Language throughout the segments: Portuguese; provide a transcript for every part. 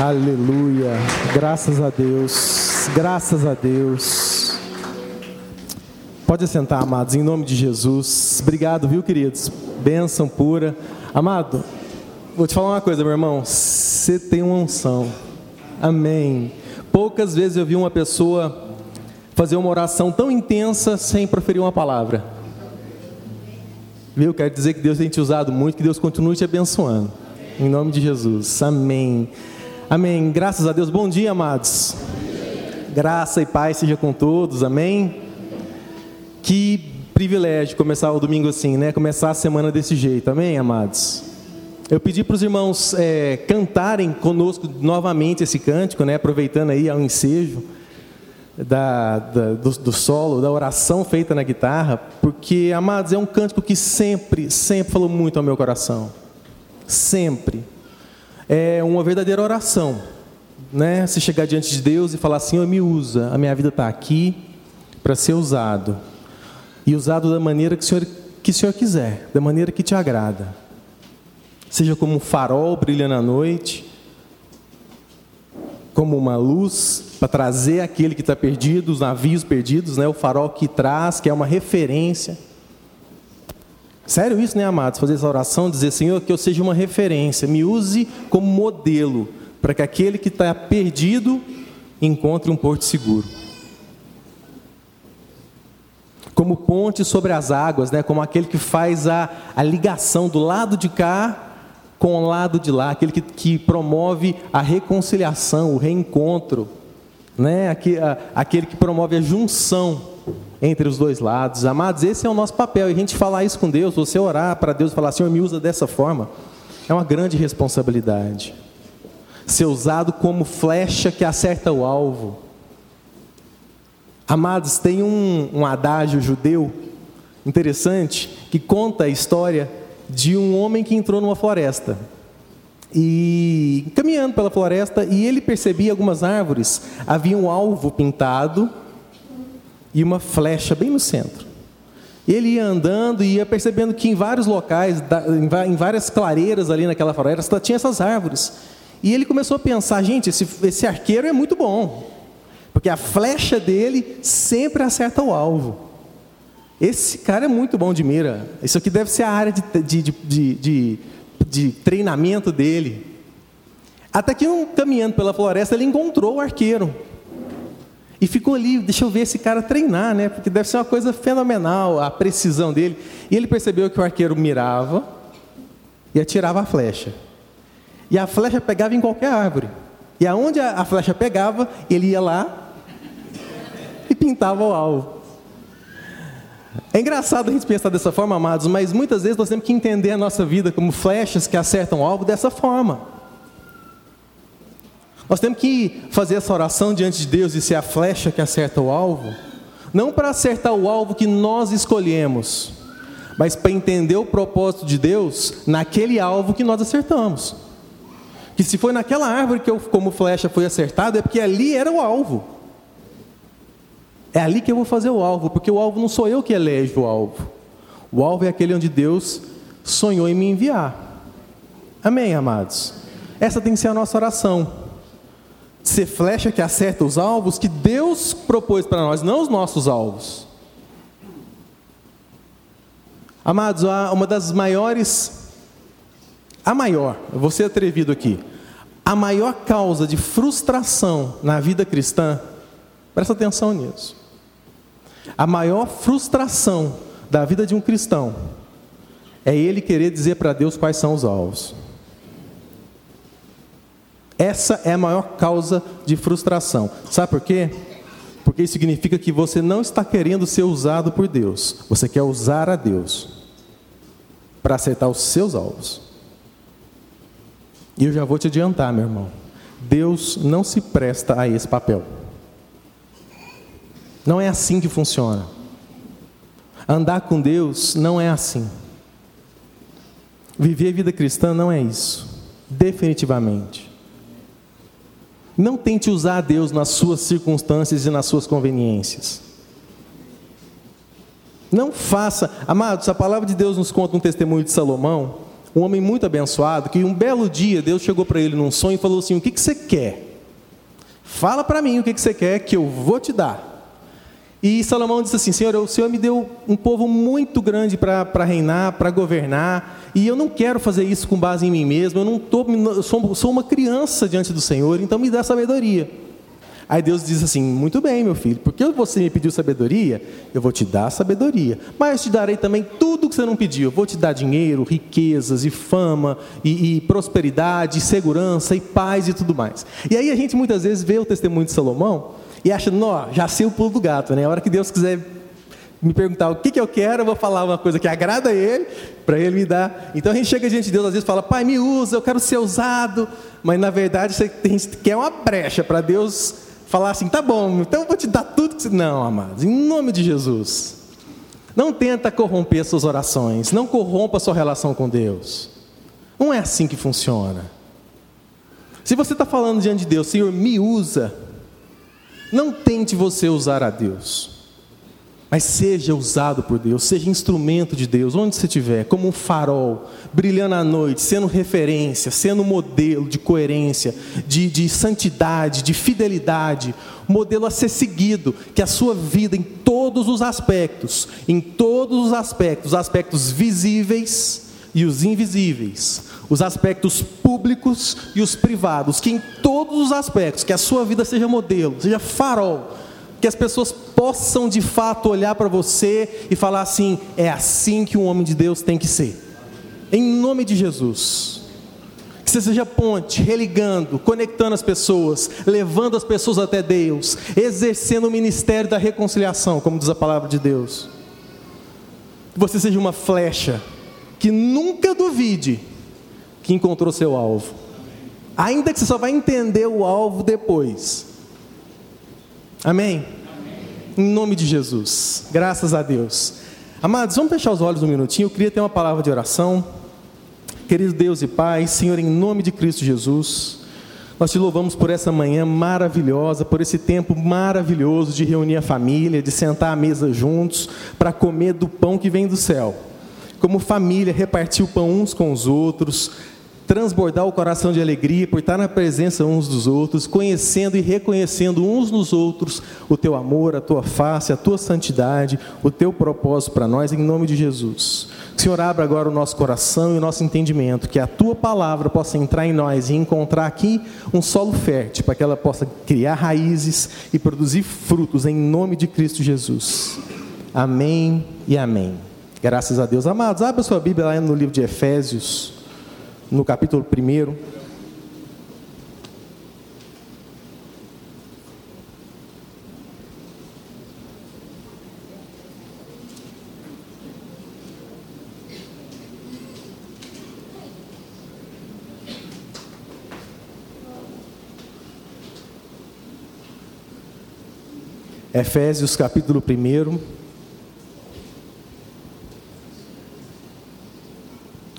Aleluia. Graças a Deus. Graças a Deus. Pode sentar, amados, em nome de Jesus. Obrigado, viu, queridos? Bênção pura. Amado, vou te falar uma coisa, meu irmão. Você tem uma unção. Amém. Poucas vezes eu vi uma pessoa fazer uma oração tão intensa sem proferir uma palavra. Viu? Quero dizer que Deus tem te usado muito, que Deus continue te abençoando. Em nome de Jesus. Amém. Amém. Graças a Deus. Bom dia, amados. Graça e paz seja com todos. Amém. Que privilégio começar o domingo assim, né? Começar a semana desse jeito. Amém, amados. Eu pedi para os irmãos é, cantarem conosco novamente esse cântico, né? Aproveitando aí ao ensejo da, da do, do, solo, da oração feita na guitarra, porque, amados, é um cântico que sempre, sempre falou muito ao meu coração. Sempre é uma verdadeira oração, né? Se chegar diante de Deus e falar "Eu me usa, a minha vida está aqui para ser usado e usado da maneira que o Senhor que o Senhor quiser, da maneira que te agrada. Seja como um farol brilha na noite, como uma luz para trazer aquele que está perdido, os navios perdidos, né? O farol que traz, que é uma referência Sério isso, né, amados? Fazer essa oração, dizer, Senhor, que eu seja uma referência, me use como modelo, para que aquele que está perdido encontre um porto seguro. Como ponte sobre as águas, né? como aquele que faz a, a ligação do lado de cá com o lado de lá, aquele que, que promove a reconciliação, o reencontro, né? aquele que promove a junção entre os dois lados. Amados, esse é o nosso papel. E a gente falar isso com Deus, você orar para Deus e falar, Senhor, me usa dessa forma, é uma grande responsabilidade. Ser usado como flecha que acerta o alvo. Amados, tem um, um adágio judeu interessante que conta a história de um homem que entrou numa floresta. E caminhando pela floresta, e ele percebia algumas árvores, havia um alvo pintado e uma flecha bem no centro. Ele ia andando e ia percebendo que em vários locais, em várias clareiras ali naquela floresta, tinha essas árvores. E ele começou a pensar: gente, esse, esse arqueiro é muito bom, porque a flecha dele sempre acerta o alvo. Esse cara é muito bom de mira. Isso aqui deve ser a área de, de, de, de, de treinamento dele. Até que, um, caminhando pela floresta, ele encontrou o arqueiro. E ficou ali, deixa eu ver esse cara treinar, né? Porque deve ser uma coisa fenomenal a precisão dele. E ele percebeu que o arqueiro mirava e atirava a flecha. E a flecha pegava em qualquer árvore. E aonde a flecha pegava, ele ia lá e pintava o alvo. É engraçado a gente pensar dessa forma, amados, mas muitas vezes nós temos que entender a nossa vida como flechas que acertam o alvo dessa forma. Nós temos que fazer essa oração diante de Deus e ser a flecha que acerta o alvo, não para acertar o alvo que nós escolhemos, mas para entender o propósito de Deus naquele alvo que nós acertamos. Que se foi naquela árvore que eu, como flecha, foi acertado, é porque ali era o alvo. É ali que eu vou fazer o alvo, porque o alvo não sou eu que elejo o alvo. O alvo é aquele onde Deus sonhou em me enviar. Amém, amados? Essa tem que ser a nossa oração ser flecha que acerta os alvos que Deus propôs para nós, não os nossos alvos. Amados, uma das maiores, a maior, eu vou ser atrevido aqui, a maior causa de frustração na vida cristã, presta atenção nisso. A maior frustração da vida de um cristão é ele querer dizer para Deus quais são os alvos. Essa é a maior causa de frustração. Sabe por quê? Porque isso significa que você não está querendo ser usado por Deus. Você quer usar a Deus para acertar os seus alvos. E eu já vou te adiantar, meu irmão. Deus não se presta a esse papel. Não é assim que funciona. Andar com Deus não é assim. Viver a vida cristã não é isso. Definitivamente. Não tente usar Deus nas suas circunstâncias e nas suas conveniências. Não faça, amados, a palavra de Deus nos conta um testemunho de Salomão, um homem muito abençoado, que um belo dia Deus chegou para ele num sonho e falou assim: O que, que você quer? Fala para mim o que, que você quer que eu vou te dar. E Salomão disse assim: Senhor, o Senhor me deu um povo muito grande para reinar, para governar, e eu não quero fazer isso com base em mim mesmo, eu não tô, eu sou, sou uma criança diante do Senhor, então me dá sabedoria. Aí Deus diz assim: Muito bem, meu filho, porque você me pediu sabedoria, eu vou te dar sabedoria, mas te darei também tudo que você não pediu. Eu vou te dar dinheiro, riquezas e fama, e, e prosperidade, e segurança, e paz e tudo mais. E aí a gente muitas vezes vê o testemunho de Salomão e acha, não, já sei o pulo do gato, né? A hora que Deus quiser me perguntar o que, que eu quero, eu vou falar uma coisa que agrada a Ele, para Ele me dar. Então a gente chega diante de Deus, às vezes fala, Pai, me usa, eu quero ser usado, mas na verdade você quer uma brecha para Deus falar assim, tá bom, então eu vou te dar tudo que você... Não, amados, em nome de Jesus. Não tenta corromper suas orações, não corrompa sua relação com Deus. Não é assim que funciona. Se você está falando diante de Deus, Senhor, me usa, não tente você usar a Deus. Mas seja usado por Deus, seja instrumento de Deus, onde você estiver, como um farol, brilhando à noite, sendo referência, sendo modelo de coerência, de, de santidade, de fidelidade, modelo a ser seguido, que a sua vida em todos os aspectos, em todos os aspectos, os aspectos visíveis e os invisíveis, os aspectos públicos e os privados, que em todos os aspectos, que a sua vida seja modelo, seja farol, que as pessoas possam de fato olhar para você e falar assim: é assim que um homem de Deus tem que ser. Em nome de Jesus. Que você seja ponte, religando, conectando as pessoas, levando as pessoas até Deus, exercendo o ministério da reconciliação, como diz a palavra de Deus. Que você seja uma flecha, que nunca duvide que encontrou seu alvo. Ainda que você só vai entender o alvo depois. Amém? Em nome de Jesus. Graças a Deus. Amados, vamos fechar os olhos um minutinho. Eu queria ter uma palavra de oração. Querido Deus e Pai, Senhor, em nome de Cristo Jesus, nós te louvamos por essa manhã maravilhosa, por esse tempo maravilhoso de reunir a família, de sentar à mesa juntos para comer do pão que vem do céu. Como família, repartir o pão uns com os outros, transbordar o coração de alegria por estar na presença uns dos outros, conhecendo e reconhecendo uns nos outros o teu amor, a tua face, a tua santidade, o teu propósito para nós, em nome de Jesus. Senhor, abra agora o nosso coração e o nosso entendimento, que a tua palavra possa entrar em nós e encontrar aqui um solo fértil, para que ela possa criar raízes e produzir frutos, em nome de Cristo Jesus. Amém e amém. Graças a Deus. Amados, abra sua Bíblia lá no livro de Efésios no capítulo 1. Efésios capítulo 1.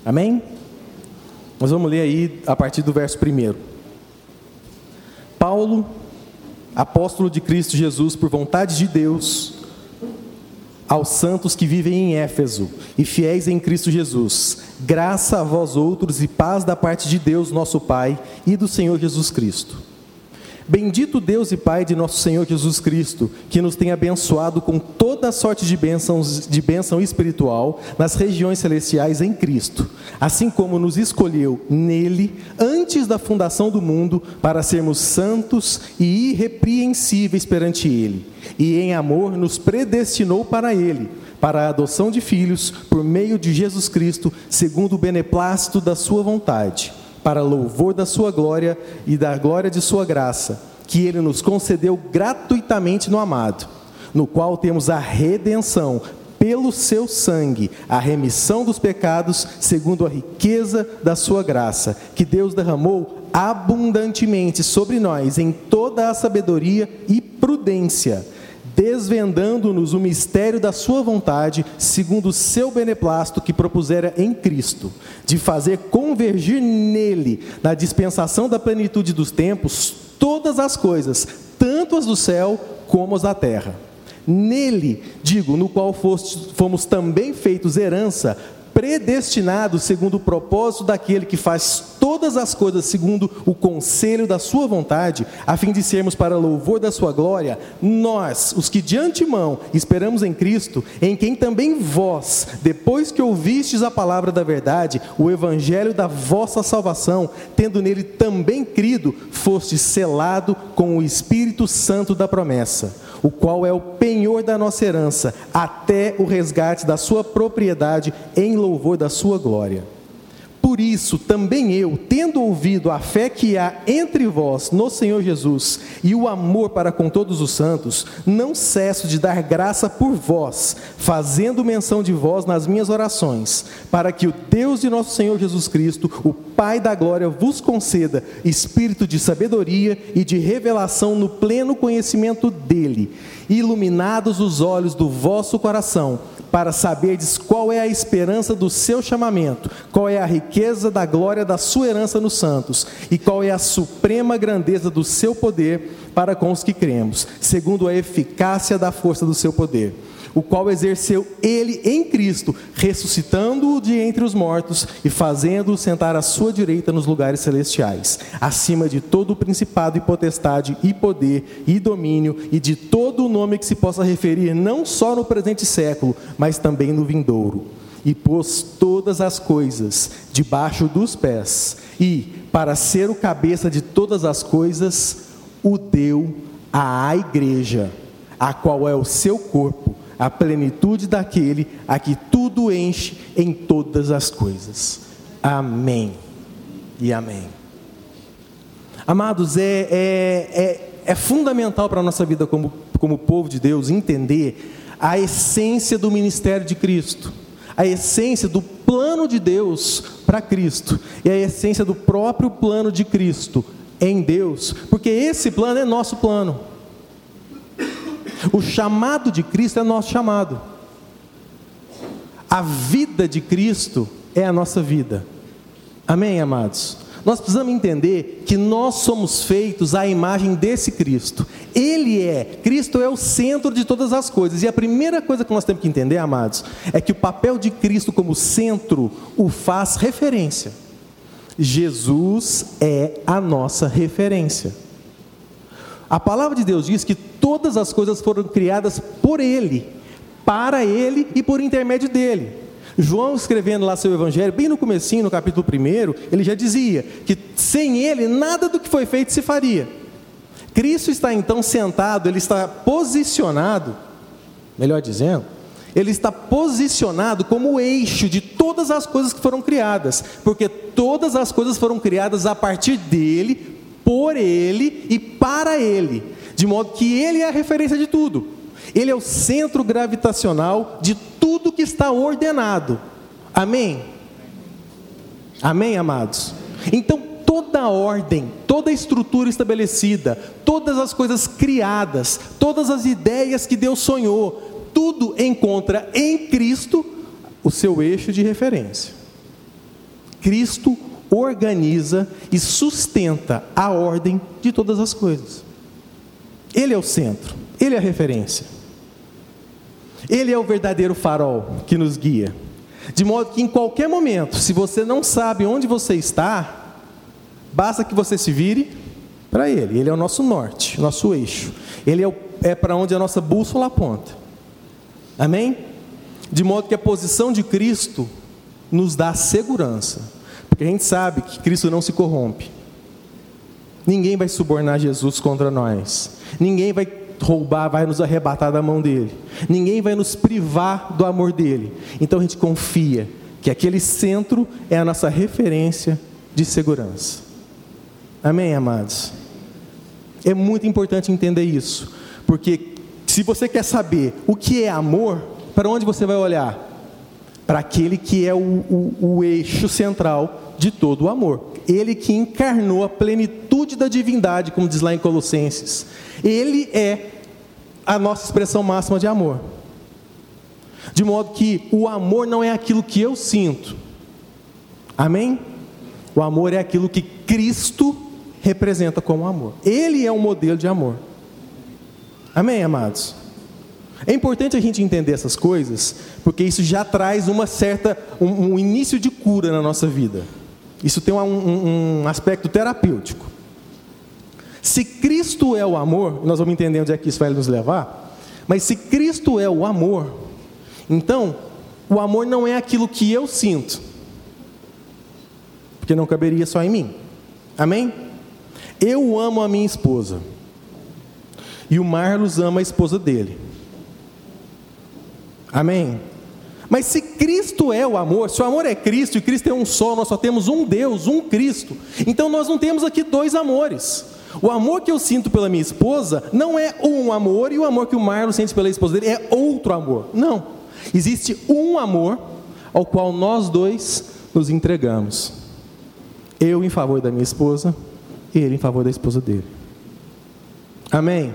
Amém? Nós vamos ler aí a partir do verso 1. Paulo, apóstolo de Cristo Jesus, por vontade de Deus, aos santos que vivem em Éfeso e fiéis em Cristo Jesus, graça a vós outros e paz da parte de Deus, nosso Pai, e do Senhor Jesus Cristo. Bendito Deus e Pai de nosso Senhor Jesus Cristo, que nos tem abençoado com toda sorte de bênçãos de bênção espiritual nas regiões celestiais em Cristo, assim como nos escolheu nele antes da fundação do mundo para sermos santos e irrepreensíveis perante ele, e em amor nos predestinou para ele, para a adoção de filhos por meio de Jesus Cristo, segundo o beneplácito da sua vontade para louvor da sua glória e da glória de sua graça, que ele nos concedeu gratuitamente no amado, no qual temos a redenção pelo seu sangue, a remissão dos pecados, segundo a riqueza da sua graça, que Deus derramou abundantemente sobre nós em toda a sabedoria e prudência desvendando-nos o mistério da sua vontade, segundo o seu beneplácito que propusera em Cristo, de fazer convergir nele, na dispensação da plenitude dos tempos, todas as coisas, tanto as do céu como as da terra. Nele, digo, no qual fomos também feitos herança, predestinados segundo o propósito daquele que faz todas as coisas segundo o conselho da sua vontade, a fim de sermos para louvor da sua glória, nós, os que de antemão esperamos em Cristo, em quem também vós, depois que ouvistes a palavra da verdade, o evangelho da vossa salvação, tendo nele também crido, foste selado com o Espírito Santo da promessa o qual é o penhor da nossa herança, até o resgate da sua propriedade em louvor da sua glória. Por isso, também eu, tendo ouvido a fé que há entre vós no Senhor Jesus e o amor para com todos os santos, não cesso de dar graça por vós, fazendo menção de vós nas minhas orações, para que o Deus de nosso Senhor Jesus Cristo, o Pai da glória, vos conceda espírito de sabedoria e de revelação no pleno conhecimento dele, iluminados os olhos do vosso coração para saberdes qual é a esperança do seu chamamento, qual é a riqueza da glória da sua herança nos santos, e qual é a suprema grandeza do seu poder para com os que cremos, segundo a eficácia da força do seu poder o qual exerceu ele em Cristo, ressuscitando-o de entre os mortos e fazendo-o sentar à sua direita nos lugares celestiais, acima de todo o principado e potestade e poder e domínio e de todo o nome que se possa referir não só no presente século, mas também no vindouro. E pôs todas as coisas debaixo dos pés, e, para ser o cabeça de todas as coisas, o deu à igreja, a qual é o seu corpo a plenitude daquele a que tudo enche em todas as coisas. Amém e amém. Amados, é, é, é, é fundamental para a nossa vida como, como povo de Deus entender a essência do ministério de Cristo, a essência do plano de Deus para Cristo e a essência do próprio plano de Cristo em Deus, porque esse plano é nosso plano. O chamado de Cristo é nosso chamado. A vida de Cristo é a nossa vida. Amém, amados? Nós precisamos entender que nós somos feitos à imagem desse Cristo. Ele é, Cristo é o centro de todas as coisas. E a primeira coisa que nós temos que entender, amados, é que o papel de Cristo como centro o faz referência. Jesus é a nossa referência. A palavra de Deus diz que todas as coisas foram criadas por Ele, para Ele e por intermédio dele. João escrevendo lá seu evangelho, bem no comecinho, no capítulo 1, ele já dizia que sem ele nada do que foi feito se faria. Cristo está então sentado, ele está posicionado, melhor dizendo, ele está posicionado como o eixo de todas as coisas que foram criadas, porque todas as coisas foram criadas a partir dele, por Ele e para Ele, de modo que Ele é a referência de tudo. Ele é o centro gravitacional de tudo que está ordenado. Amém? Amém, amados? Então, toda ordem, toda estrutura estabelecida, todas as coisas criadas, todas as ideias que Deus sonhou, tudo encontra em Cristo o seu eixo de referência. Cristo organiza e sustenta a ordem de todas as coisas. Ele é o centro, ele é a referência. Ele é o verdadeiro farol que nos guia. De modo que em qualquer momento, se você não sabe onde você está, basta que você se vire para ele. Ele é o nosso norte, nosso eixo. Ele é, é para onde a nossa bússola aponta. Amém? De modo que a posição de Cristo nos dá segurança porque a gente sabe que Cristo não se corrompe. Ninguém vai subornar Jesus contra nós. Ninguém vai roubar, vai nos arrebatar da mão dele. Ninguém vai nos privar do amor dele. Então a gente confia que aquele centro é a nossa referência de segurança. Amém, amados? É muito importante entender isso, porque se você quer saber o que é amor, para onde você vai olhar? Para aquele que é o, o, o eixo central de todo o amor. Ele que encarnou a plenitude da divindade, como diz lá em Colossenses. Ele é a nossa expressão máxima de amor. De modo que o amor não é aquilo que eu sinto. Amém? O amor é aquilo que Cristo representa como amor. Ele é um modelo de amor. Amém, amados? É importante a gente entender essas coisas, porque isso já traz uma certa, um, um início de cura na nossa vida. Isso tem um, um, um aspecto terapêutico. Se Cristo é o amor, nós vamos entender onde é que isso vai nos levar, mas se Cristo é o amor, então o amor não é aquilo que eu sinto, porque não caberia só em mim. Amém? Eu amo a minha esposa, e o Marlos ama a esposa dele. Amém? Mas se Cristo é o amor, se o amor é Cristo e Cristo é um só, nós só temos um Deus, um Cristo, então nós não temos aqui dois amores. O amor que eu sinto pela minha esposa não é um amor e o amor que o Marlon sente pela esposa dele é outro amor. Não. Existe um amor ao qual nós dois nos entregamos. Eu em favor da minha esposa, ele em favor da esposa dele. Amém?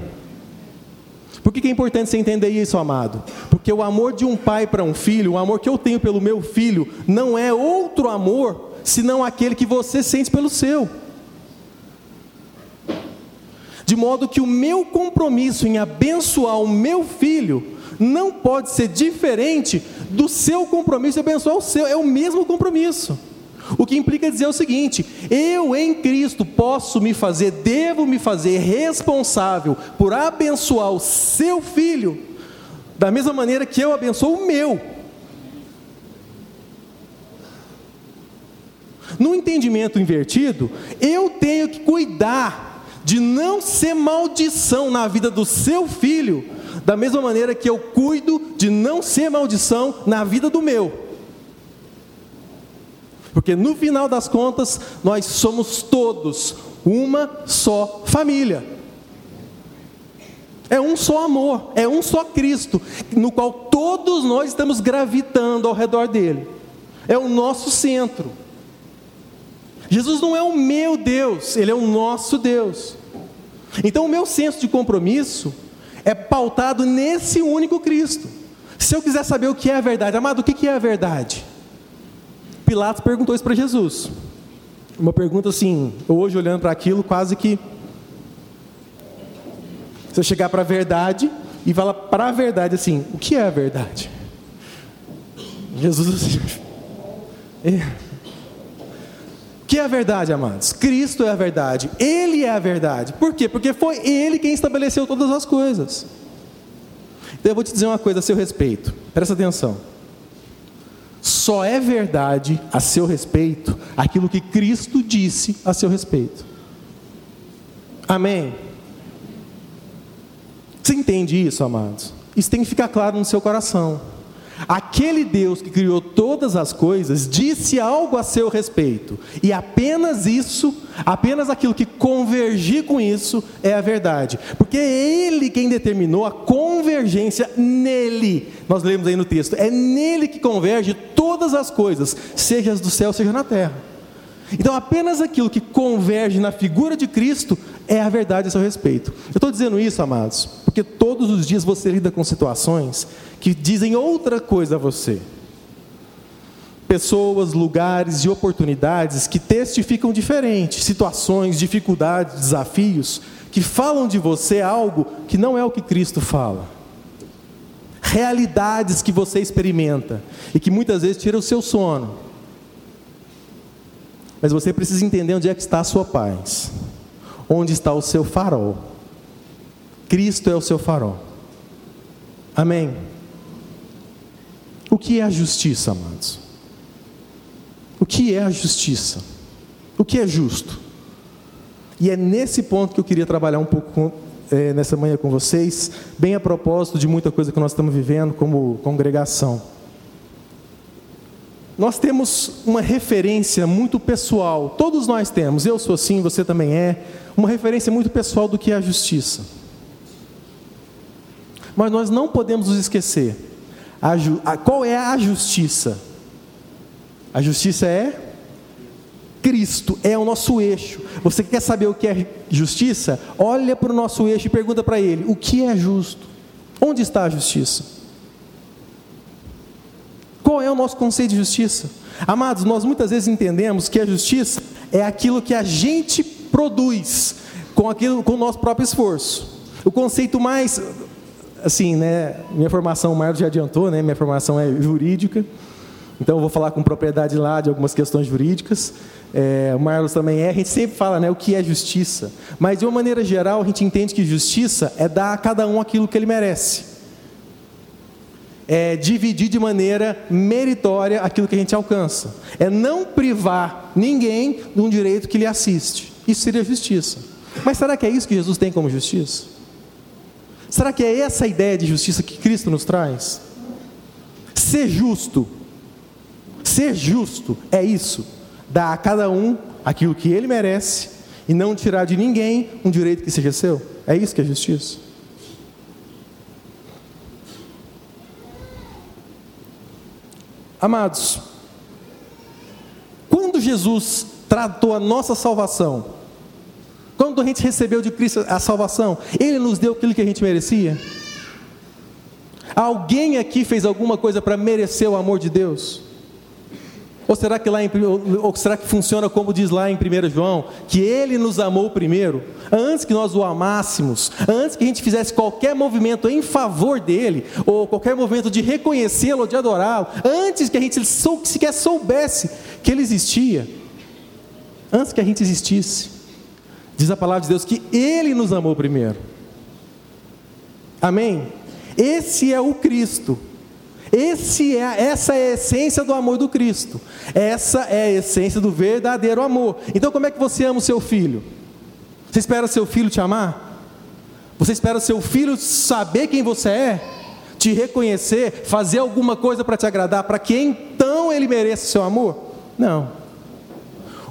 Por que é importante você entender isso, amado? Porque o amor de um pai para um filho, o amor que eu tenho pelo meu filho, não é outro amor senão aquele que você sente pelo seu. De modo que o meu compromisso em abençoar o meu filho não pode ser diferente do seu compromisso em abençoar o seu, é o mesmo compromisso. O que implica dizer o seguinte: eu em Cristo posso me fazer, devo me fazer responsável por abençoar o seu filho, da mesma maneira que eu abençoo o meu. No entendimento invertido, eu tenho que cuidar de não ser maldição na vida do seu filho, da mesma maneira que eu cuido de não ser maldição na vida do meu. Porque no final das contas, nós somos todos uma só família. É um só amor, é um só Cristo, no qual todos nós estamos gravitando ao redor dele. É o nosso centro. Jesus não é o meu Deus, ele é o nosso Deus. Então o meu senso de compromisso é pautado nesse único Cristo. Se eu quiser saber o que é a verdade, amado, o que é a verdade? Pilatos perguntou isso para Jesus. Uma pergunta assim, hoje olhando para aquilo, quase que. Se eu chegar para a verdade e falar para a verdade assim, o que é a verdade? Jesus assim. Que é a verdade, amados? Cristo é a verdade, Ele é a verdade. Por quê? Porque foi Ele quem estabeleceu todas as coisas. Então eu vou te dizer uma coisa a seu respeito, presta atenção só é verdade a seu respeito aquilo que Cristo disse a seu respeito. Amém? Você entende isso, amados? Isso tem que ficar claro no seu coração. Aquele Deus que criou todas as coisas disse algo a seu respeito, e apenas isso, apenas aquilo que convergir com isso é a verdade, porque é Ele quem determinou a convergência nele. Nós lemos aí no texto: é nele que converge todas as coisas, seja as do céu, seja na terra. Então, apenas aquilo que converge na figura de Cristo é a verdade a seu respeito. Eu estou dizendo isso, amados, porque todos os dias você lida com situações que dizem outra coisa a você. Pessoas, lugares e oportunidades que testificam diferente, situações, dificuldades, desafios, que falam de você algo que não é o que Cristo fala. Realidades que você experimenta e que muitas vezes tiram o seu sono. Mas você precisa entender onde é que está a sua paz. Onde está o seu farol. Cristo é o seu farol. Amém. O que é a justiça, amados? O que é a justiça? O que é justo? E é nesse ponto que eu queria trabalhar um pouco com, é, nessa manhã com vocês, bem a propósito de muita coisa que nós estamos vivendo como congregação. Nós temos uma referência muito pessoal, todos nós temos, eu sou assim, você também é, uma referência muito pessoal do que é a justiça. Mas nós não podemos nos esquecer a, qual é a justiça? A justiça é Cristo, é o nosso eixo. Você quer saber o que é justiça? Olha para o nosso eixo e pergunta para ele: o que é justo? Onde está a justiça? Qual é o nosso conceito de justiça? Amados, nós muitas vezes entendemos que a justiça é aquilo que a gente produz com aquilo com o nosso próprio esforço. O conceito mais assim, né, minha formação, o Marlos já adiantou, né, minha formação é jurídica, então eu vou falar com propriedade lá de algumas questões jurídicas. É, o Marlos também é, a gente sempre fala né, o que é justiça, mas de uma maneira geral a gente entende que justiça é dar a cada um aquilo que ele merece é dividir de maneira meritória aquilo que a gente alcança. É não privar ninguém de um direito que lhe assiste. Isso seria justiça. Mas será que é isso que Jesus tem como justiça? Será que é essa a ideia de justiça que Cristo nos traz? Ser justo. Ser justo é isso. Dar a cada um aquilo que ele merece e não tirar de ninguém um direito que seja seu. É isso que é justiça. Amados, quando Jesus tratou a nossa salvação, quando a gente recebeu de Cristo a salvação, Ele nos deu aquilo que a gente merecia? Alguém aqui fez alguma coisa para merecer o amor de Deus? Ou será que lá em, ou será que funciona como diz lá em 1 João, que ele nos amou primeiro, antes que nós o amássemos, antes que a gente fizesse qualquer movimento em favor dele, ou qualquer movimento de reconhecê-lo de adorá-lo, antes que a gente sequer soubesse que ele existia, antes que a gente existisse. Diz a palavra de Deus que ele nos amou primeiro. Amém? Esse é o Cristo esse é, essa é a essência do amor do Cristo. Essa é a essência do verdadeiro amor. Então, como é que você ama o seu filho? Você espera seu filho te amar? Você espera seu filho saber quem você é? Te reconhecer? Fazer alguma coisa para te agradar? Para que então ele mereça seu amor? Não.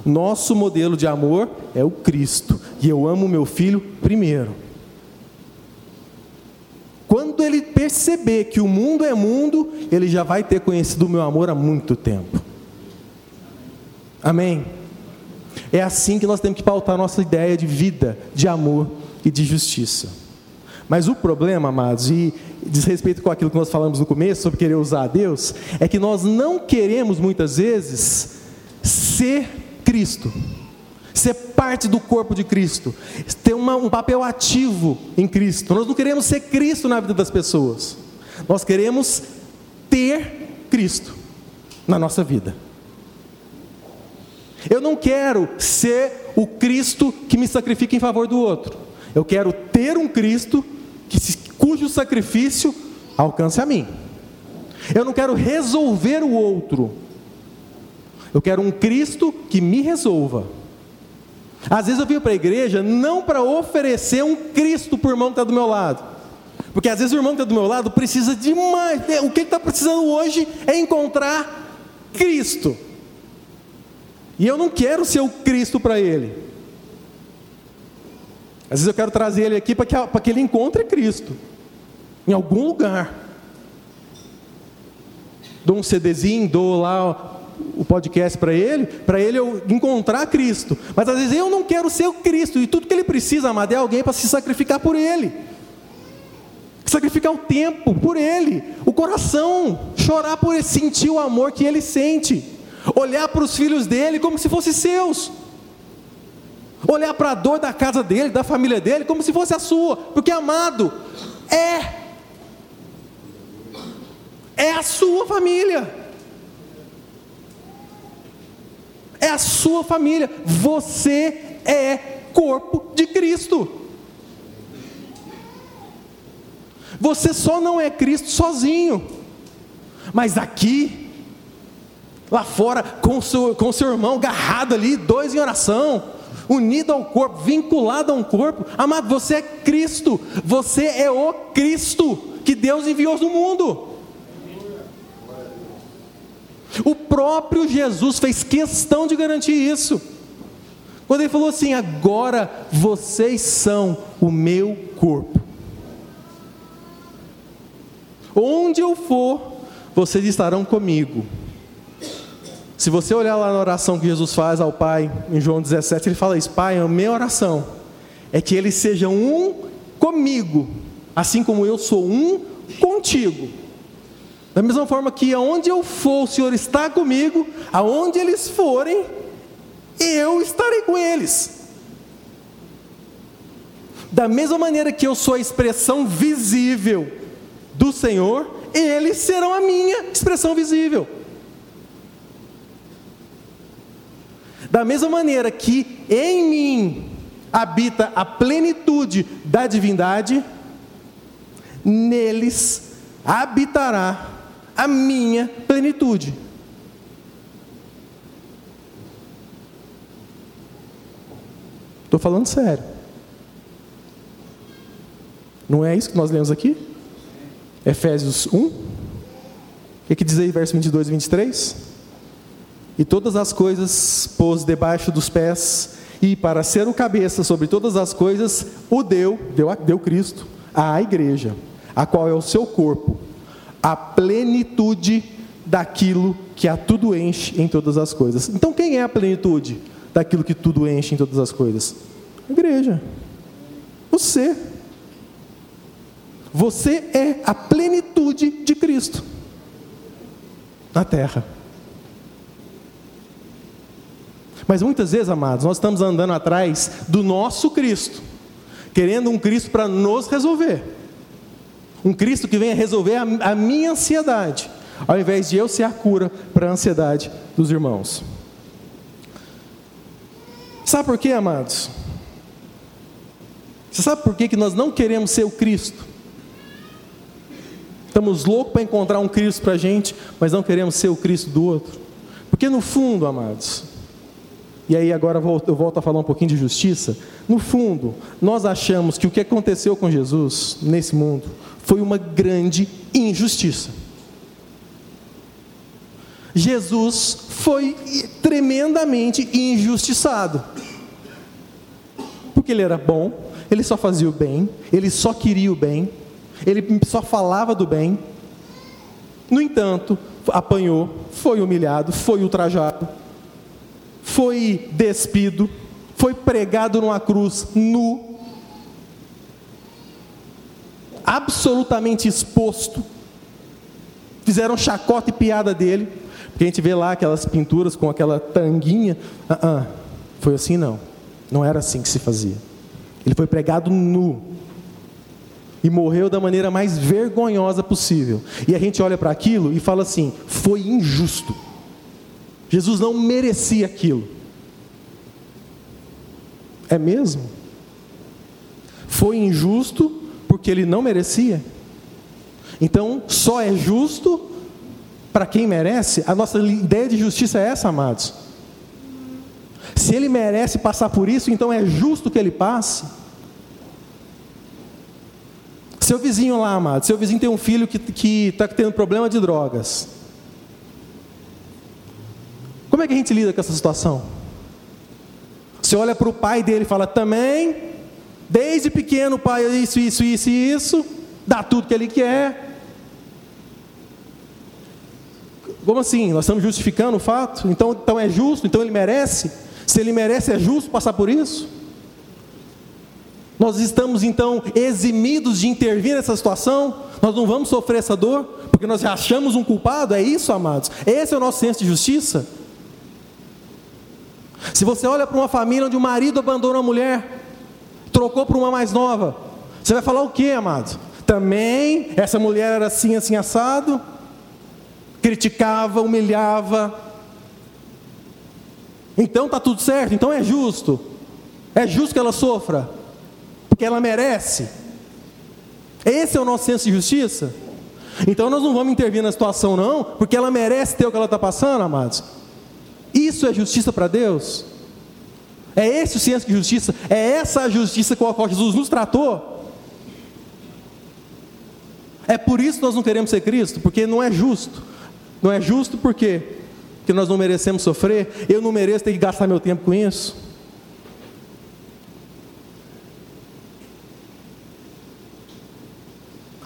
Nosso modelo de amor é o Cristo. E eu amo meu filho primeiro. Quando ele perceber que o mundo é mundo, ele já vai ter conhecido o meu amor há muito tempo. Amém? É assim que nós temos que pautar a nossa ideia de vida, de amor e de justiça. Mas o problema, amados, e diz respeito com aquilo que nós falamos no começo, sobre querer usar a Deus, é que nós não queremos muitas vezes ser Cristo ser parte do corpo de Cristo, ter uma, um papel ativo em Cristo. Nós não queremos ser Cristo na vida das pessoas, nós queremos ter Cristo na nossa vida. Eu não quero ser o Cristo que me sacrifica em favor do outro. Eu quero ter um Cristo que, cujo sacrifício alcance a mim. Eu não quero resolver o outro. Eu quero um Cristo que me resolva. Às vezes eu venho para a igreja não para oferecer um Cristo por irmão que está do meu lado. Porque às vezes o irmão que está do meu lado precisa de mais. Né? O que ele está precisando hoje é encontrar Cristo. E eu não quero ser o Cristo para ele. Às vezes eu quero trazer ele aqui para que, para que ele encontre Cristo. Em algum lugar. Dou um CDzinho, dou lá o podcast para ele, para ele eu encontrar Cristo. Mas às vezes eu não quero ser o Cristo, e tudo que ele precisa, amado, é alguém para se sacrificar por ele. Sacrificar o tempo por ele, o coração, chorar por ele, sentir o amor que ele sente, olhar para os filhos dele como se fossem seus, olhar para a dor da casa dele, da família dele, como se fosse a sua, porque amado é é a sua família. É a sua família. Você é corpo de Cristo. Você só não é Cristo sozinho. Mas aqui, lá fora, com seu, com seu irmão agarrado ali, dois em oração, unido ao corpo, vinculado a um corpo. Amado, você é Cristo. Você é o Cristo que Deus enviou no mundo. O próprio Jesus fez questão de garantir isso. Quando ele falou assim: agora vocês são o meu corpo. Onde eu for, vocês estarão comigo. Se você olhar lá na oração que Jesus faz ao Pai, em João 17, ele fala isso: Pai, a minha oração é que eles sejam um comigo, assim como eu sou um contigo. Da mesma forma que aonde eu for, o Senhor está comigo, aonde eles forem, eu estarei com eles. Da mesma maneira que eu sou a expressão visível do Senhor, eles serão a minha expressão visível. Da mesma maneira que em mim habita a plenitude da divindade, neles habitará a minha plenitude. Estou falando sério. Não é isso que nós lemos aqui? Efésios 1? O que, que diz aí, verso 22 e 23? E todas as coisas pôs debaixo dos pés, e para ser o cabeça sobre todas as coisas, o deu, deu, deu Cristo, à igreja, a qual é o seu corpo, a plenitude daquilo que a tudo enche em todas as coisas. Então, quem é a plenitude daquilo que tudo enche em todas as coisas? A igreja. Você. Você é a plenitude de Cristo na terra. Mas muitas vezes, amados, nós estamos andando atrás do nosso Cristo, querendo um Cristo para nos resolver. Um Cristo que venha resolver a, a minha ansiedade, ao invés de eu ser a cura para a ansiedade dos irmãos. Sabe por quê, amados? Você sabe por quê que nós não queremos ser o Cristo? Estamos loucos para encontrar um Cristo para a gente, mas não queremos ser o Cristo do outro. Porque no fundo, amados, e aí agora eu volto a falar um pouquinho de justiça. No fundo, nós achamos que o que aconteceu com Jesus nesse mundo foi uma grande injustiça. Jesus foi tremendamente injustiçado. Porque ele era bom, ele só fazia o bem, ele só queria o bem, ele só falava do bem. No entanto, apanhou, foi humilhado, foi ultrajado foi despido, foi pregado numa cruz nu, absolutamente exposto. Fizeram chacota e piada dele, porque a gente vê lá aquelas pinturas com aquela tanguinha. Uh -uh, foi assim não, não era assim que se fazia. Ele foi pregado nu e morreu da maneira mais vergonhosa possível. E a gente olha para aquilo e fala assim: foi injusto. Jesus não merecia aquilo. É mesmo? Foi injusto porque ele não merecia? Então, só é justo para quem merece? A nossa ideia de justiça é essa, amados. Se ele merece passar por isso, então é justo que ele passe. Seu vizinho lá, amado, seu vizinho tem um filho que está tendo problema de drogas. Como é que a gente lida com essa situação? Você olha para o pai dele e fala: também, desde pequeno, pai, isso, isso, isso e isso, dá tudo que ele quer. Como assim? Nós estamos justificando o fato? Então, então é justo? Então ele merece? Se ele merece, é justo passar por isso? Nós estamos então eximidos de intervir nessa situação? Nós não vamos sofrer essa dor? Porque nós achamos um culpado? É isso, amados? Esse é o nosso senso de justiça? Se você olha para uma família onde o marido abandonou a mulher, trocou por uma mais nova, você vai falar o que, amado? Também essa mulher era assim, assim, assado, criticava, humilhava. Então está tudo certo, então é justo. É justo que ela sofra, porque ela merece. Esse é o nosso senso de justiça. Então nós não vamos intervir na situação, não, porque ela merece ter o que ela está passando, amados. Isso é justiça para Deus? É esse o senso de justiça? É essa a justiça com a qual Jesus nos tratou? É por isso que nós não queremos ser Cristo, porque não é justo. Não é justo por quê? Porque nós não merecemos sofrer. Eu não mereço ter que gastar meu tempo com isso.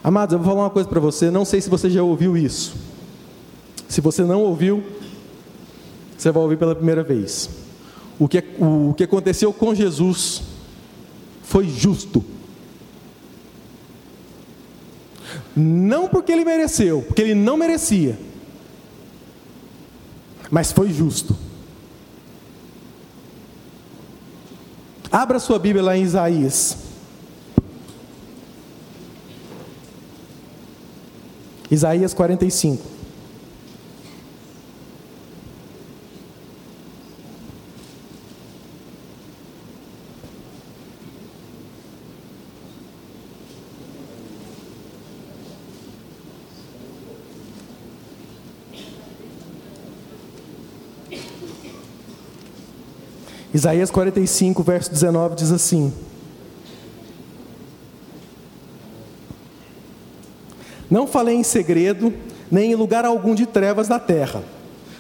Amados, eu vou falar uma coisa para você. Não sei se você já ouviu isso. Se você não ouviu, você vai ouvir pela primeira vez o que, o que aconteceu com Jesus foi justo. Não porque ele mereceu, porque ele não merecia, mas foi justo. Abra sua Bíblia lá em Isaías. Isaías 45. Isaías 45, verso 19 diz assim: Não falei em segredo, nem em lugar algum de trevas na terra.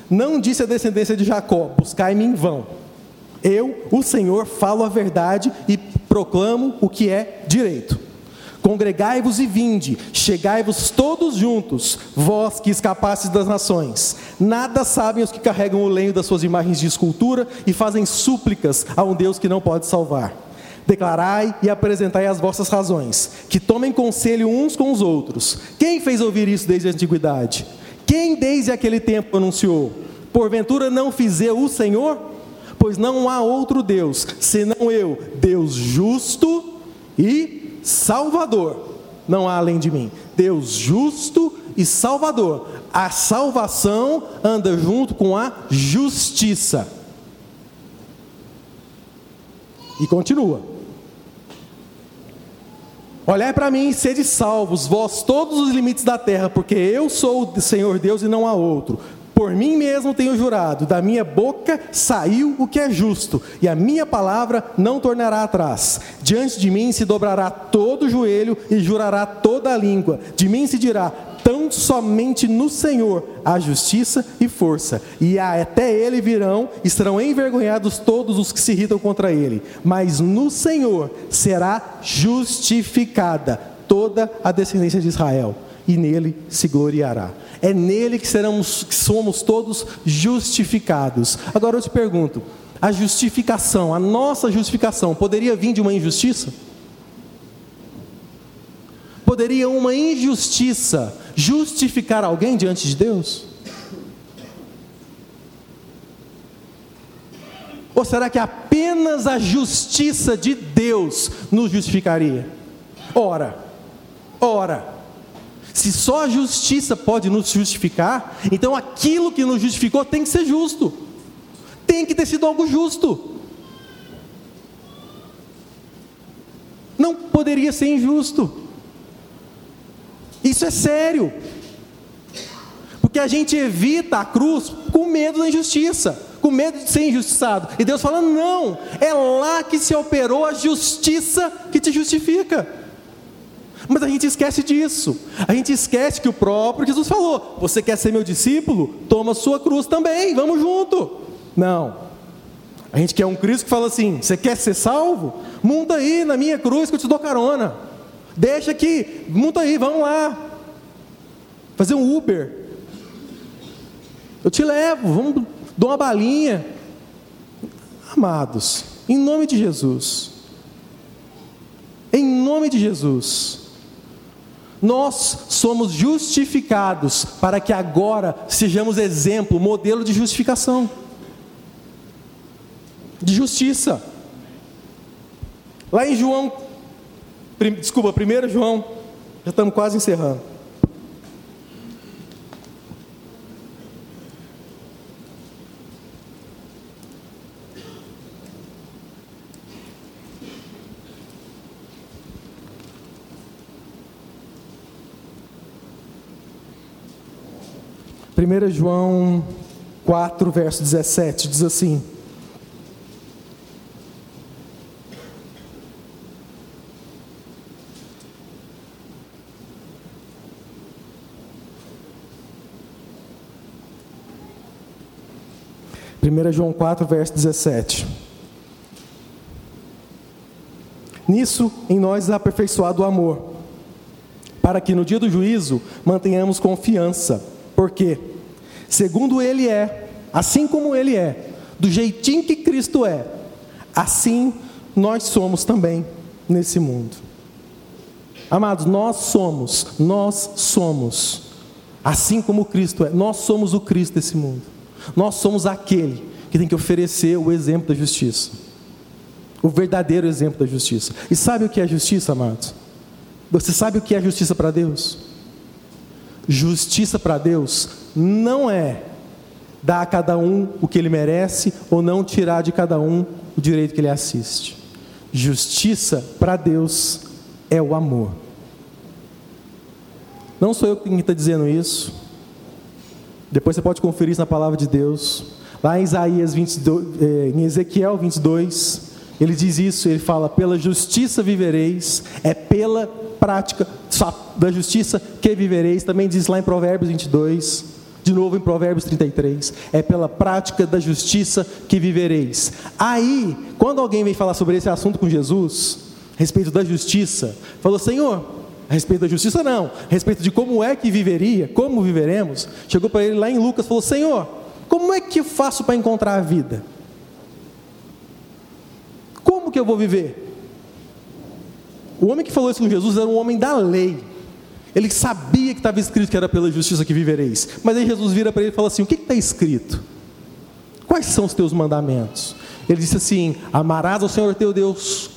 Não disse a descendência de Jacó: Buscai-me em vão. Eu, o Senhor, falo a verdade e proclamo o que é direito. Congregai-vos e vinde, chegai-vos todos juntos, vós que escapastes das nações. Nada sabem os que carregam o lenho das suas imagens de escultura e fazem súplicas a um Deus que não pode salvar. Declarai e apresentai as vossas razões, que tomem conselho uns com os outros. Quem fez ouvir isso desde a antiguidade? Quem desde aquele tempo anunciou? Porventura não fiz eu o Senhor? Pois não há outro Deus, senão eu, Deus justo e Salvador, não há além de mim. Deus justo e Salvador. A salvação anda junto com a justiça. E continua. Olhai para mim e sede salvos, vós todos os limites da terra, porque eu sou o Senhor Deus e não há outro. Por mim mesmo tenho jurado, da minha boca saiu o que é justo, e a minha palavra não tornará atrás. Diante de mim se dobrará todo o joelho e jurará toda a língua. De mim se dirá: tão somente no Senhor há justiça e força, e até ele virão serão envergonhados todos os que se irritam contra ele. Mas no Senhor será justificada toda a descendência de Israel, e nele se gloriará. É nele que, seremos, que somos todos justificados. Agora eu te pergunto: a justificação, a nossa justificação, poderia vir de uma injustiça? Poderia uma injustiça justificar alguém diante de Deus? Ou será que apenas a justiça de Deus nos justificaria? Ora, ora, se só a justiça pode nos justificar, então aquilo que nos justificou tem que ser justo, tem que ter sido algo justo. Não poderia ser injusto. Isso é sério. Porque a gente evita a cruz com medo da injustiça, com medo de ser injustiçado. E Deus fala: não, é lá que se operou a justiça que te justifica. Mas a gente esquece disso. A gente esquece que o próprio Jesus falou: Você quer ser meu discípulo? Toma sua cruz também, vamos junto. Não. A gente quer um Cristo que fala assim: Você quer ser salvo? Monta aí na minha cruz que eu te dou carona. Deixa aqui, monta aí, vamos lá. Fazer um Uber. Eu te levo, vamos, dou uma balinha. Amados, em nome de Jesus. Em nome de Jesus. Nós somos justificados para que agora sejamos exemplo, modelo de justificação, de justiça. Lá em João, desculpa, 1 João, já estamos quase encerrando. 1 João 4, verso 17, diz assim: Primeira João 4, verso 17. Nisso em nós é aperfeiçoado o amor, para que no dia do juízo mantenhamos confiança. Por quê? Segundo Ele é, assim como Ele é, do jeitinho que Cristo é, assim nós somos também nesse mundo. Amados, nós somos, nós somos, assim como Cristo é, nós somos o Cristo desse mundo. Nós somos aquele que tem que oferecer o exemplo da justiça, o verdadeiro exemplo da justiça. E sabe o que é justiça, amados? Você sabe o que é justiça para Deus? Justiça para Deus não é dar a cada um o que ele merece ou não tirar de cada um o direito que ele assiste. Justiça para Deus é o amor. Não sou eu quem está dizendo isso. Depois você pode conferir isso na palavra de Deus. Lá em Isaías 22, eh, em Ezequiel 22, ele diz isso, ele fala: "Pela justiça vivereis", é pela prática da justiça que vivereis. Também diz lá em Provérbios 22, de novo em Provérbios 33, é pela prática da justiça que vivereis. Aí, quando alguém vem falar sobre esse assunto com Jesus, a respeito da justiça, falou: "Senhor, a respeito da justiça não, a respeito de como é que viveria, como viveremos", chegou para ele lá em Lucas, falou: "Senhor, como é que eu faço para encontrar a vida?" Como que eu vou viver? O homem que falou isso com Jesus era um homem da lei. Ele sabia que estava escrito que era pela justiça que vivereis. Mas aí Jesus vira para ele e fala assim: O que está escrito? Quais são os teus mandamentos? Ele disse assim: Amarás ao Senhor teu Deus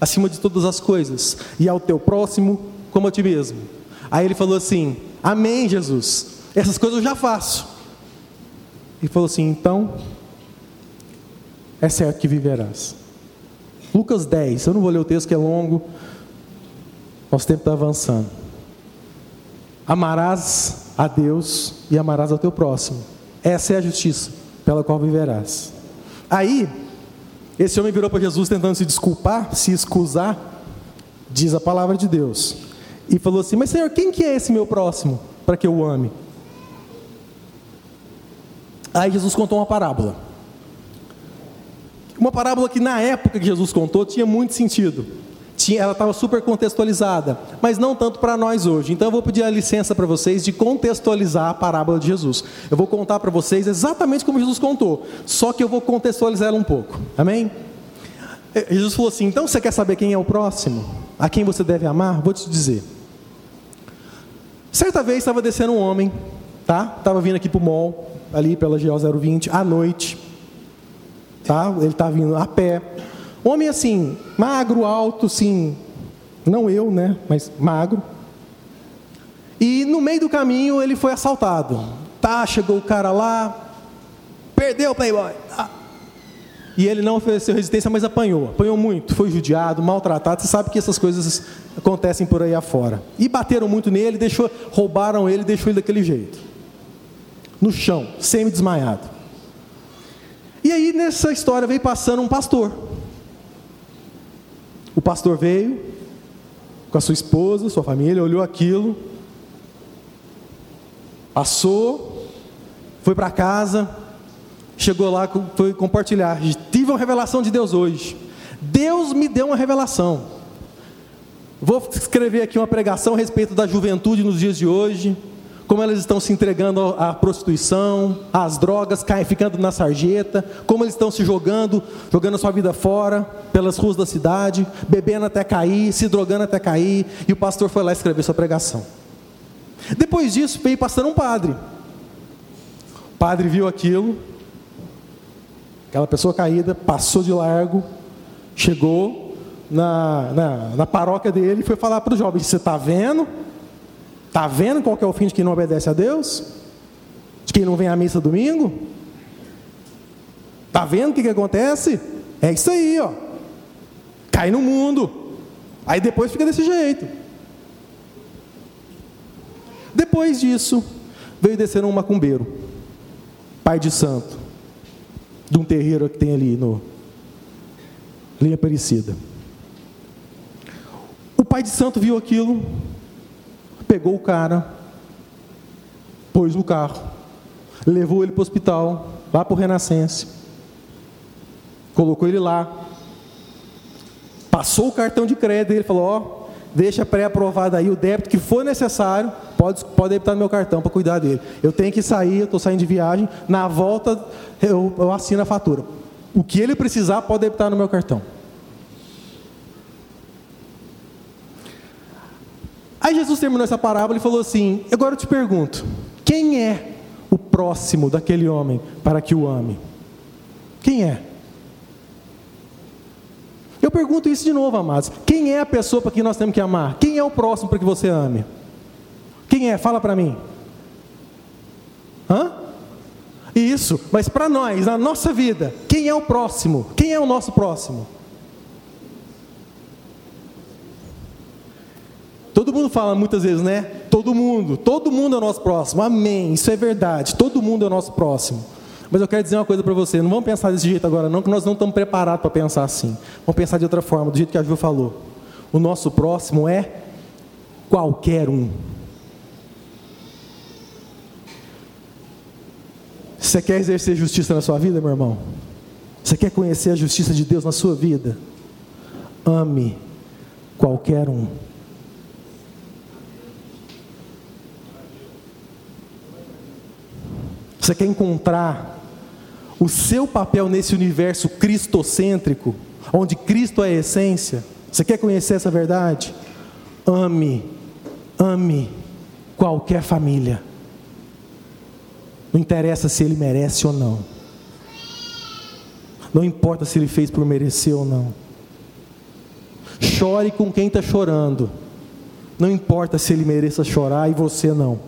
acima de todas as coisas, e ao teu próximo como a ti mesmo. Aí ele falou assim: Amém, Jesus. Essas coisas eu já faço. E falou assim: Então, é certo que viverás. Lucas 10, eu não vou ler o texto que é longo, nosso tempo está avançando. Amarás a Deus e amarás ao teu próximo. Essa é a justiça pela qual viverás. Aí, esse homem virou para Jesus tentando se desculpar, se excusar, diz a palavra de Deus. E falou assim: Mas Senhor, quem que é esse meu próximo para que eu o ame? Aí Jesus contou uma parábola. Uma parábola que na época que Jesus contou tinha muito sentido. Tinha, ela estava super contextualizada, mas não tanto para nós hoje. Então eu vou pedir a licença para vocês de contextualizar a parábola de Jesus. Eu vou contar para vocês exatamente como Jesus contou, só que eu vou contextualizar ela um pouco. Amém? Eh, Jesus falou assim: então você quer saber quem é o próximo? A quem você deve amar? Vou te dizer. Certa vez estava descendo um homem, tá? Estava vindo aqui para o mall, ali pela GO 020, à noite tá? Ele está vindo a pé. Homem assim, magro, alto, sim, não eu, né? Mas magro. E no meio do caminho ele foi assaltado. Tá, chegou o cara lá, perdeu o playboy. Ah. E ele não ofereceu resistência, mas apanhou. Apanhou muito, foi judiado, maltratado. Você sabe que essas coisas acontecem por aí afora. E bateram muito nele, deixou, roubaram ele, deixou ele daquele jeito. No chão, semi-desmaiado. E aí nessa história veio passando um pastor. O pastor veio com a sua esposa, sua família, olhou aquilo, passou, foi para casa, chegou lá, foi compartilhar. Tive uma revelação de Deus hoje. Deus me deu uma revelação. Vou escrever aqui uma pregação a respeito da juventude nos dias de hoje como elas estão se entregando à prostituição, às drogas, ficando na sarjeta, como eles estão se jogando, jogando a sua vida fora, pelas ruas da cidade, bebendo até cair, se drogando até cair, e o pastor foi lá escrever sua pregação. Depois disso, veio passando um padre. O padre viu aquilo, aquela pessoa caída, passou de largo, chegou na, na, na paróquia dele e foi falar para os jovens: Você está vendo? Está vendo qual é o fim de quem não obedece a Deus? De quem não vem à missa domingo? Está vendo o que, que acontece? É isso aí, ó. Cai no mundo. Aí depois fica desse jeito. Depois disso, veio descer um macumbeiro, pai de santo, de um terreiro que tem ali no Linha Aparecida. O pai de santo viu aquilo, pegou o cara, pôs no carro, levou ele para o hospital, lá para o Renascense, colocou ele lá, passou o cartão de crédito, ele falou: Ó, deixa pré-aprovado aí o débito que for necessário, pode, pode debitar no meu cartão para cuidar dele. Eu tenho que sair, eu estou saindo de viagem, na volta eu, eu assino a fatura. O que ele precisar, pode debitar no meu cartão. Aí Jesus terminou essa parábola e falou assim: Agora eu te pergunto, quem é o próximo daquele homem para que o ame? Quem é? Eu pergunto isso de novo, amados: quem é a pessoa para que nós temos que amar? Quem é o próximo para que você ame? Quem é? Fala para mim. Hã? Isso, mas para nós, na nossa vida, quem é o próximo? Quem é o nosso próximo? Mundo fala muitas vezes, né? Todo mundo, todo mundo é o nosso próximo. Amém. Isso é verdade. Todo mundo é o nosso próximo. Mas eu quero dizer uma coisa para você, não vamos pensar desse jeito agora não, que nós não estamos preparados para pensar assim. Vamos pensar de outra forma, do jeito que a Ju falou. O nosso próximo é qualquer um. Você quer exercer justiça na sua vida, meu irmão? Você quer conhecer a justiça de Deus na sua vida? Ame qualquer um. Você quer encontrar o seu papel nesse universo cristocêntrico, onde Cristo é a essência? Você quer conhecer essa verdade? Ame, ame qualquer família. Não interessa se ele merece ou não. Não importa se ele fez por merecer ou não. Chore com quem está chorando. Não importa se ele mereça chorar e você não.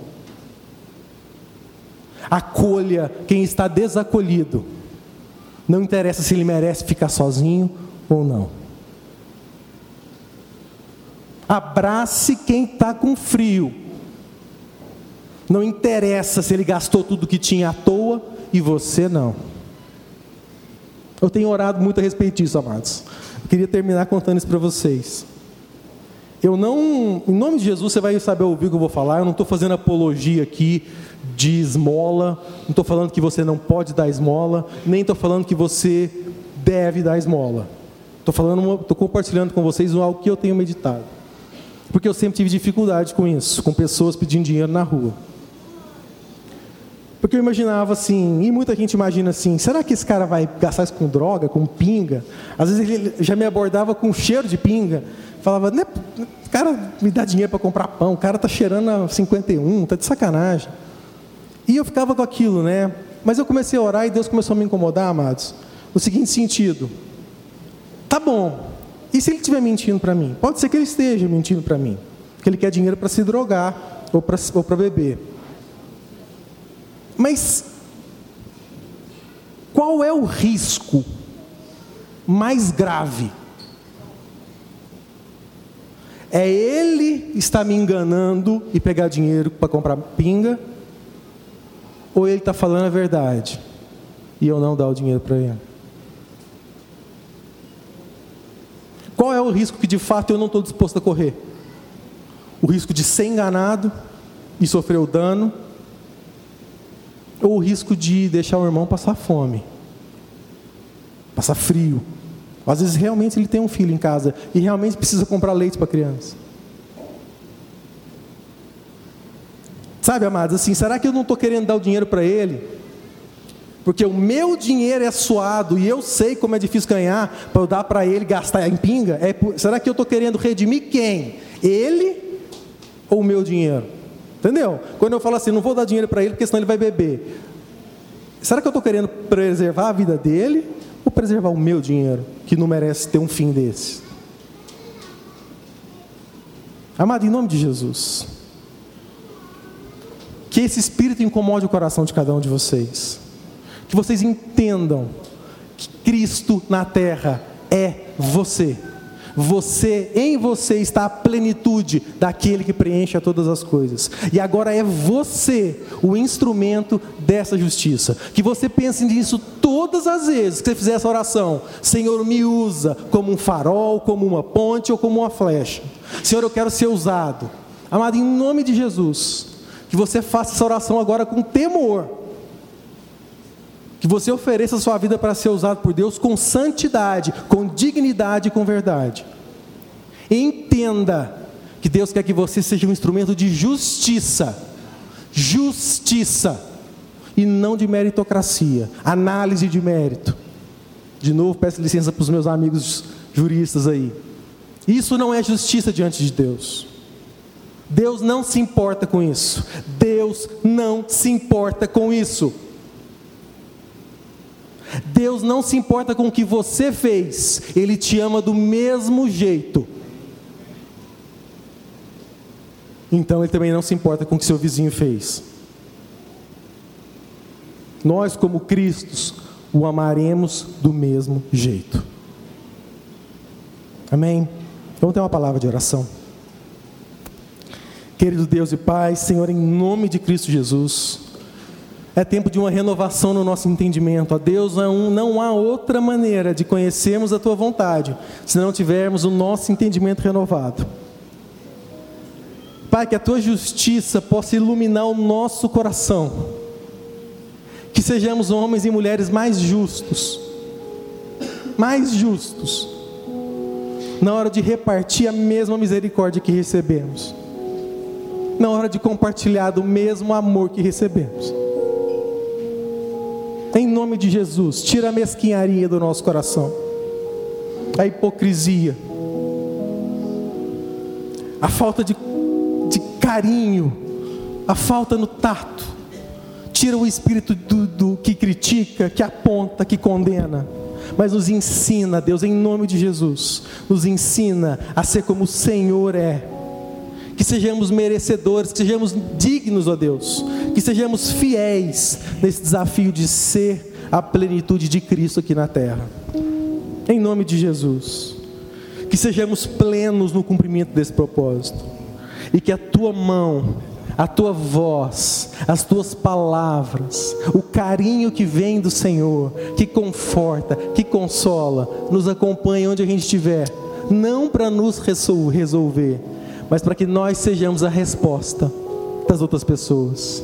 Acolha quem está desacolhido. Não interessa se ele merece ficar sozinho ou não. Abrace quem está com frio. Não interessa se ele gastou tudo que tinha à toa e você não. Eu tenho orado muito a respeito disso, amados. Eu queria terminar contando isso para vocês. Eu não, em nome de Jesus, você vai saber ouvir o que eu vou falar. Eu não estou fazendo apologia aqui de esmola. Não estou falando que você não pode dar esmola. Nem estou falando que você deve dar esmola. Estou falando, estou compartilhando com vocês algo que eu tenho meditado. Porque eu sempre tive dificuldade com isso, com pessoas pedindo dinheiro na rua. Porque eu imaginava assim, e muita gente imagina assim: será que esse cara vai gastar isso com droga, com pinga? Às vezes ele já me abordava com cheiro de pinga. Falava, né, cara me dá dinheiro para comprar pão, o cara tá cheirando a 51, tá de sacanagem. E eu ficava com aquilo, né? Mas eu comecei a orar e Deus começou a me incomodar, amados, no seguinte sentido: tá bom, e se ele estiver mentindo para mim? Pode ser que ele esteja mentindo para mim, que ele quer dinheiro para se drogar ou para beber. Mas qual é o risco mais grave? É ele estar me enganando e pegar dinheiro para comprar pinga? Ou ele está falando a verdade e eu não dar o dinheiro para ele? Qual é o risco que de fato eu não estou disposto a correr? O risco de ser enganado e sofrer o dano ou o risco de deixar o irmão passar fome, passar frio. Às vezes realmente ele tem um filho em casa e realmente precisa comprar leite para a criança. Sabe, amados, assim, será que eu não estou querendo dar o dinheiro para ele? Porque o meu dinheiro é suado e eu sei como é difícil ganhar para eu dar para ele gastar em pinga. É, será que eu estou querendo redimir quem? Ele ou o meu dinheiro? Entendeu? Quando eu falo assim, não vou dar dinheiro para ele porque senão ele vai beber. Será que eu estou querendo preservar a vida dele ou preservar o meu dinheiro, que não merece ter um fim desse? Amado, em nome de Jesus, que esse espírito incomode o coração de cada um de vocês, que vocês entendam que Cristo na terra é você. Você, em você está a plenitude daquele que preenche a todas as coisas. E agora é você o instrumento dessa justiça. Que você pense nisso todas as vezes que você fizer essa oração. Senhor, me usa como um farol, como uma ponte ou como uma flecha. Senhor, eu quero ser usado. Amado, em nome de Jesus, que você faça essa oração agora com temor que você ofereça a sua vida para ser usado por Deus com santidade, com dignidade e com verdade. Entenda que Deus quer que você seja um instrumento de justiça. Justiça. E não de meritocracia. Análise de mérito. De novo, peço licença para os meus amigos juristas aí. Isso não é justiça diante de Deus. Deus não se importa com isso. Deus não se importa com isso. Deus não se importa com o que você fez, Ele te ama do mesmo jeito. Então Ele também não se importa com o que seu vizinho fez. nós, como Cristos, o amaremos do mesmo jeito. Amém? Vamos ter uma palavra de oração. Querido Deus e Pai, Senhor, em nome de Cristo Jesus, é tempo de uma renovação no nosso entendimento. A Deus, não há outra maneira de conhecermos a Tua vontade se não tivermos o nosso entendimento renovado. Pai, que a Tua justiça possa iluminar o nosso coração. Que sejamos homens e mulheres mais justos. Mais justos. Na hora de repartir a mesma misericórdia que recebemos na hora de compartilhar do mesmo amor que recebemos. Em nome de Jesus, tira a mesquinharia do nosso coração, a hipocrisia, a falta de, de carinho, a falta no tato. Tira o espírito do, do que critica, que aponta, que condena. Mas nos ensina, Deus, em nome de Jesus, nos ensina a ser como o Senhor é que sejamos merecedores, que sejamos dignos, ó Deus, que sejamos fiéis nesse desafio de ser a plenitude de Cristo aqui na terra. Em nome de Jesus. Que sejamos plenos no cumprimento desse propósito. E que a tua mão, a tua voz, as tuas palavras, o carinho que vem do Senhor, que conforta, que consola, nos acompanhe onde a gente estiver, não para nos resolver, mas para que nós sejamos a resposta das outras pessoas.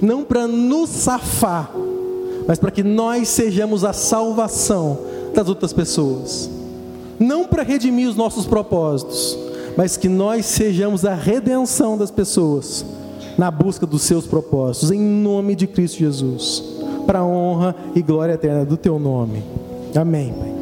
Não para nos safar, mas para que nós sejamos a salvação das outras pessoas. Não para redimir os nossos propósitos, mas que nós sejamos a redenção das pessoas na busca dos seus propósitos, em nome de Cristo Jesus, para a honra e glória eterna do teu nome. Amém, Pai.